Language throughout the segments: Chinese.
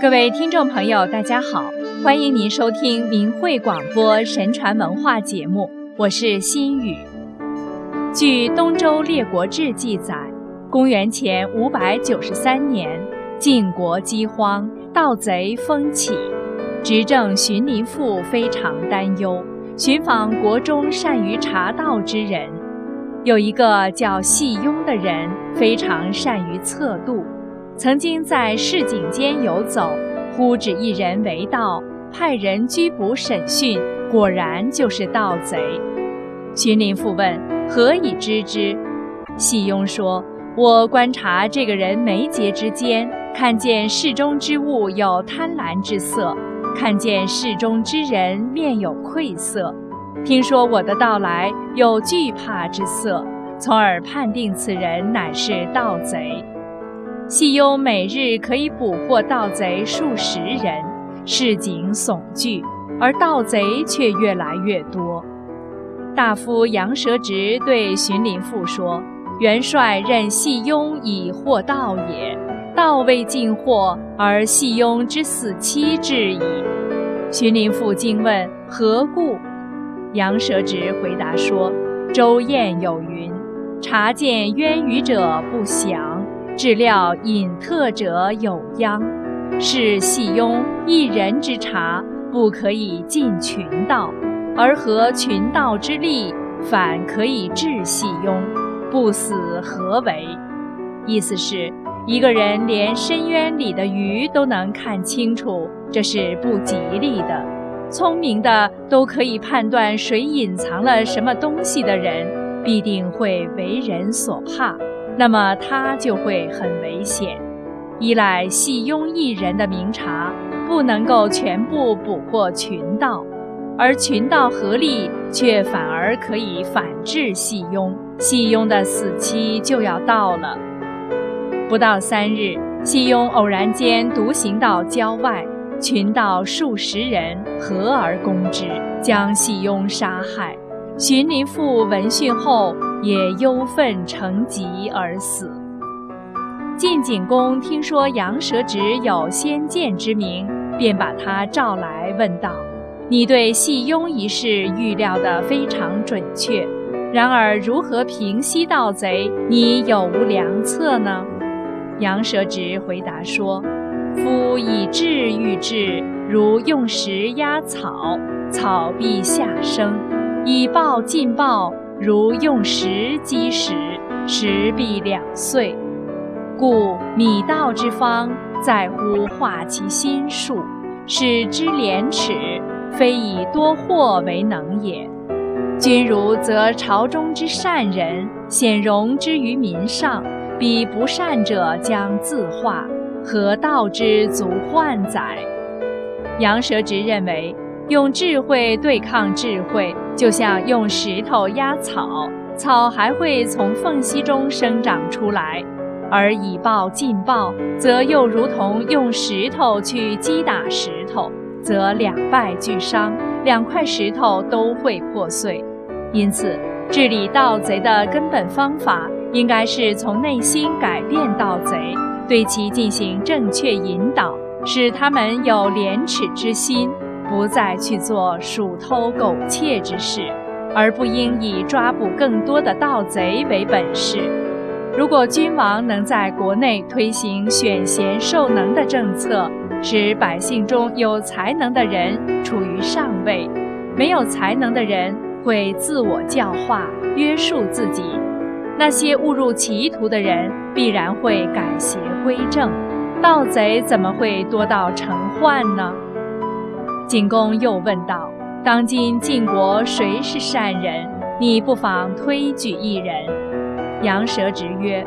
各位听众朋友，大家好，欢迎您收听明慧广播神传文化节目，我是心雨。据《东周列国志》记载，公元前五百九十三年，晋国饥荒，盗贼蜂起，执政荀林父非常担忧，寻访国中善于茶道之人。有一个叫细庸的人，非常善于测度。曾经在市井间游走，忽指一人为盗，派人拘捕审讯，果然就是盗贼。荀林父问：“何以知之？”细庸说：“我观察这个人眉睫之间，看见室中之物有贪婪之色，看见室中之人面有愧色，听说我的到来有惧怕之色，从而判定此人乃是盗贼。”细庸每日可以捕获盗贼数十人，市井悚惧，而盗贼却越来越多。大夫杨蛇直对荀林父说：“元帅任细庸以获盗也，盗未尽获，而细庸之死期至矣。”荀林父惊问：“何故？”杨蛇直回答说：“周晏有云：‘察见渊鱼者不祥。’”治料隐特者有殃，是细庸一人之察，不可以尽群盗，而合群盗之力，反可以治细庸，不死何为？意思是，一个人连深渊里的鱼都能看清楚，这是不吉利的。聪明的都可以判断谁隐藏了什么东西的人，必定会为人所怕。那么他就会很危险。依赖细庸一人的明察，不能够全部捕获群盗，而群盗合力却反而可以反制细庸，细庸的死期就要到了。不到三日，细庸偶然间独行到郊外，群盗数十人合而攻之，将细庸杀害。荀林父闻讯后。也忧愤成疾而死。晋景公听说杨蛇直有先见之明，便把他召来问道：“你对细雍一事预料得非常准确，然而如何平息盗贼，你有无良策呢？”杨蛇直回答说：“夫以智御智，如用石压草，草必下生；以暴进暴。”如用石击石，石必两碎。故米道之方，在乎化其心术，使之廉耻，非以多祸为能也。君如则朝中之善人，显容之于民上，彼不善者将自化，何道之足患哉？杨蛇直认为。用智慧对抗智慧，就像用石头压草，草还会从缝隙中生长出来；而以暴进暴，则又如同用石头去击打石头，则两败俱伤，两块石头都会破碎。因此，治理盗贼的根本方法，应该是从内心改变盗贼，对其进行正确引导，使他们有廉耻之心。不再去做鼠偷狗窃之事，而不应以抓捕更多的盗贼为本事。如果君王能在国内推行选贤授能的政策，使百姓中有才能的人处于上位，没有才能的人会自我教化、约束自己，那些误入歧途的人必然会改邪归正，盗贼怎么会多到成患呢？景公又问道：“当今晋国谁是善人？你不妨推举一人。”杨蛇直曰：“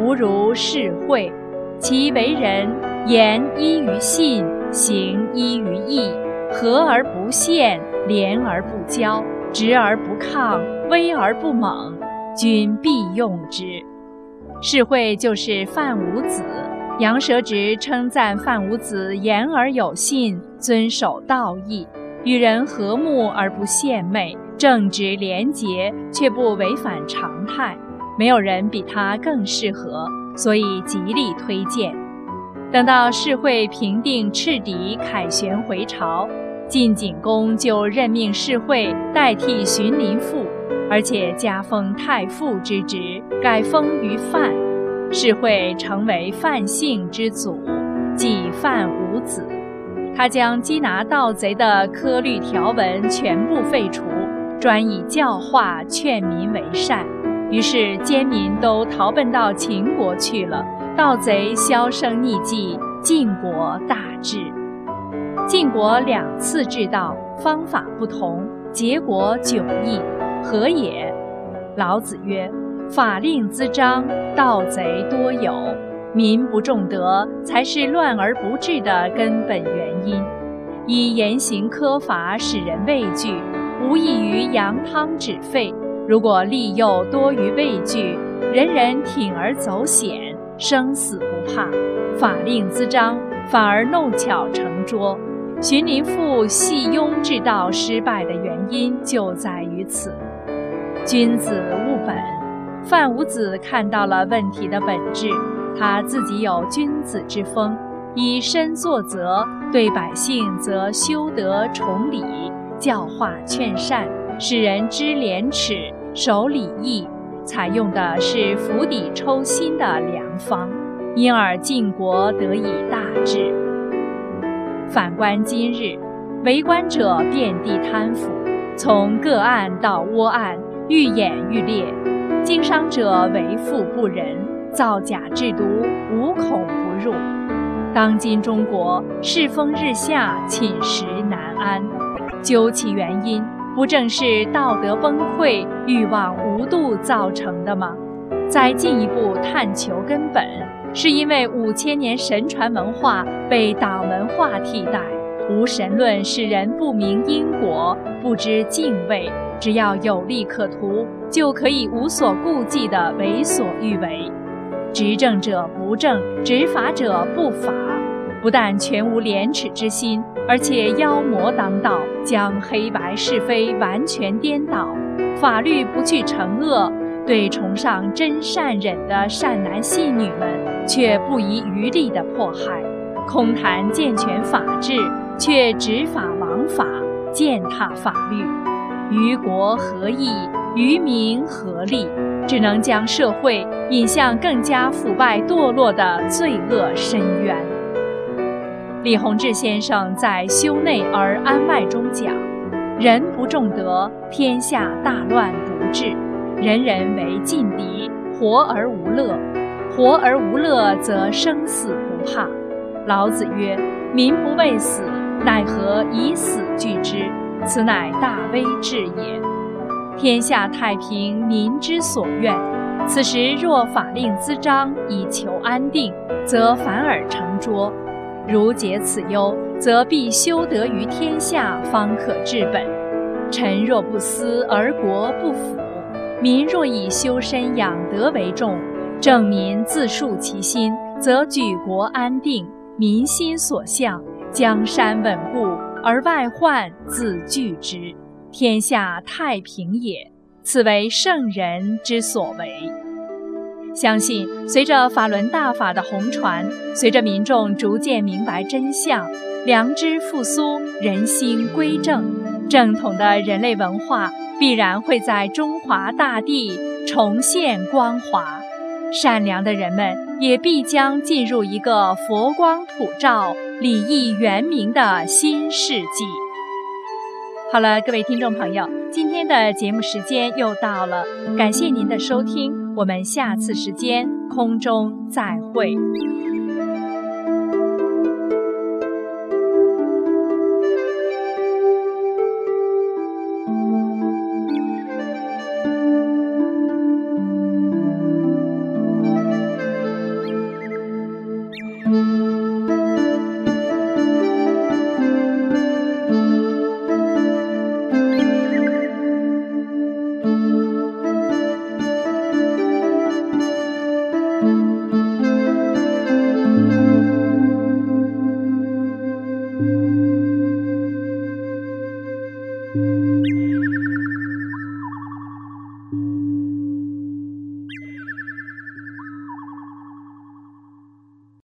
吾如是会，其为人言依于信，行依于义，和而不陷，廉而不骄，直而不亢，威而不猛，君必用之。”是会就是范无子。杨蛇直称赞范无子言而有信，遵守道义，与人和睦而不献媚，正直廉洁却不违反常态，没有人比他更适合，所以极力推荐。等到世会平定赤敌，凯旋回朝，晋景公就任命世会代替荀林父，而且加封太傅之职，改封于范。世会成为范姓之祖，即范武子。他将缉拿盗贼的科律条文全部废除，专以教化劝民为善。于是奸民都逃奔到秦国去了。盗贼销声匿迹，晋国大治。晋国两次治盗，方法不同，结果迥异，何也？老子曰：“法令滋章，盗贼多有，民不重德，才是乱而不治的根本原因。以严刑苛法使人畏惧，无异于扬汤止沸。如果利诱多于畏惧，人人铤而走险。”生死不怕，法令滋章，反而弄巧成拙。荀林父细庸治道失败的原因就在于此。君子务本，范武子看到了问题的本质，他自己有君子之风，以身作则，对百姓则修德崇礼，教化劝善，使人知廉耻，守礼义。采用的是釜底抽薪的良方，因而晋国得以大治。反观今日，为官者遍地贪腐，从个案到窝案愈演愈烈；经商者为富不仁，造假制毒无孔不入。当今中国世风日下，寝食难安，究其原因。不正是道德崩溃、欲望无度造成的吗？再进一步探求根本，是因为五千年神传文化被党文化替代，无神论使人不明因果，不知敬畏，只要有利可图，就可以无所顾忌地为所欲为。执政者不正，执法者不法。不但全无廉耻之心，而且妖魔当道，将黑白是非完全颠倒。法律不去惩恶，对崇尚真善忍的善男信女们却不遗余力的迫害。空谈健全法治，却执法枉法，践踏法律，于国何益？于民何利？只能将社会引向更加腐败堕落的罪恶深渊。李洪志先生在《修内而安外》中讲：“人不重德，天下大乱不治；人人为劲敌，活而无乐。活而无乐，则生死不怕。”老子曰：“民不畏死，奈何以死惧之？此乃大威至也。天下太平，民之所愿。此时若法令滋章，以求安定，则反而成拙。”如解此忧，则必修德于天下，方可治本。臣若不思而国不辅，民若以修身养德为重，正民自述其心，则举国安定，民心所向，江山稳固，而外患自拒之，天下太平也。此为圣人之所为。相信，随着法轮大法的红传，随着民众逐渐明白真相，良知复苏，人心归正，正统的人类文化必然会在中华大地重现光华，善良的人们也必将进入一个佛光普照、礼义圆明的新世纪。好了，各位听众朋友，今天的节目时间又到了，感谢您的收听。我们下次时间空中再会。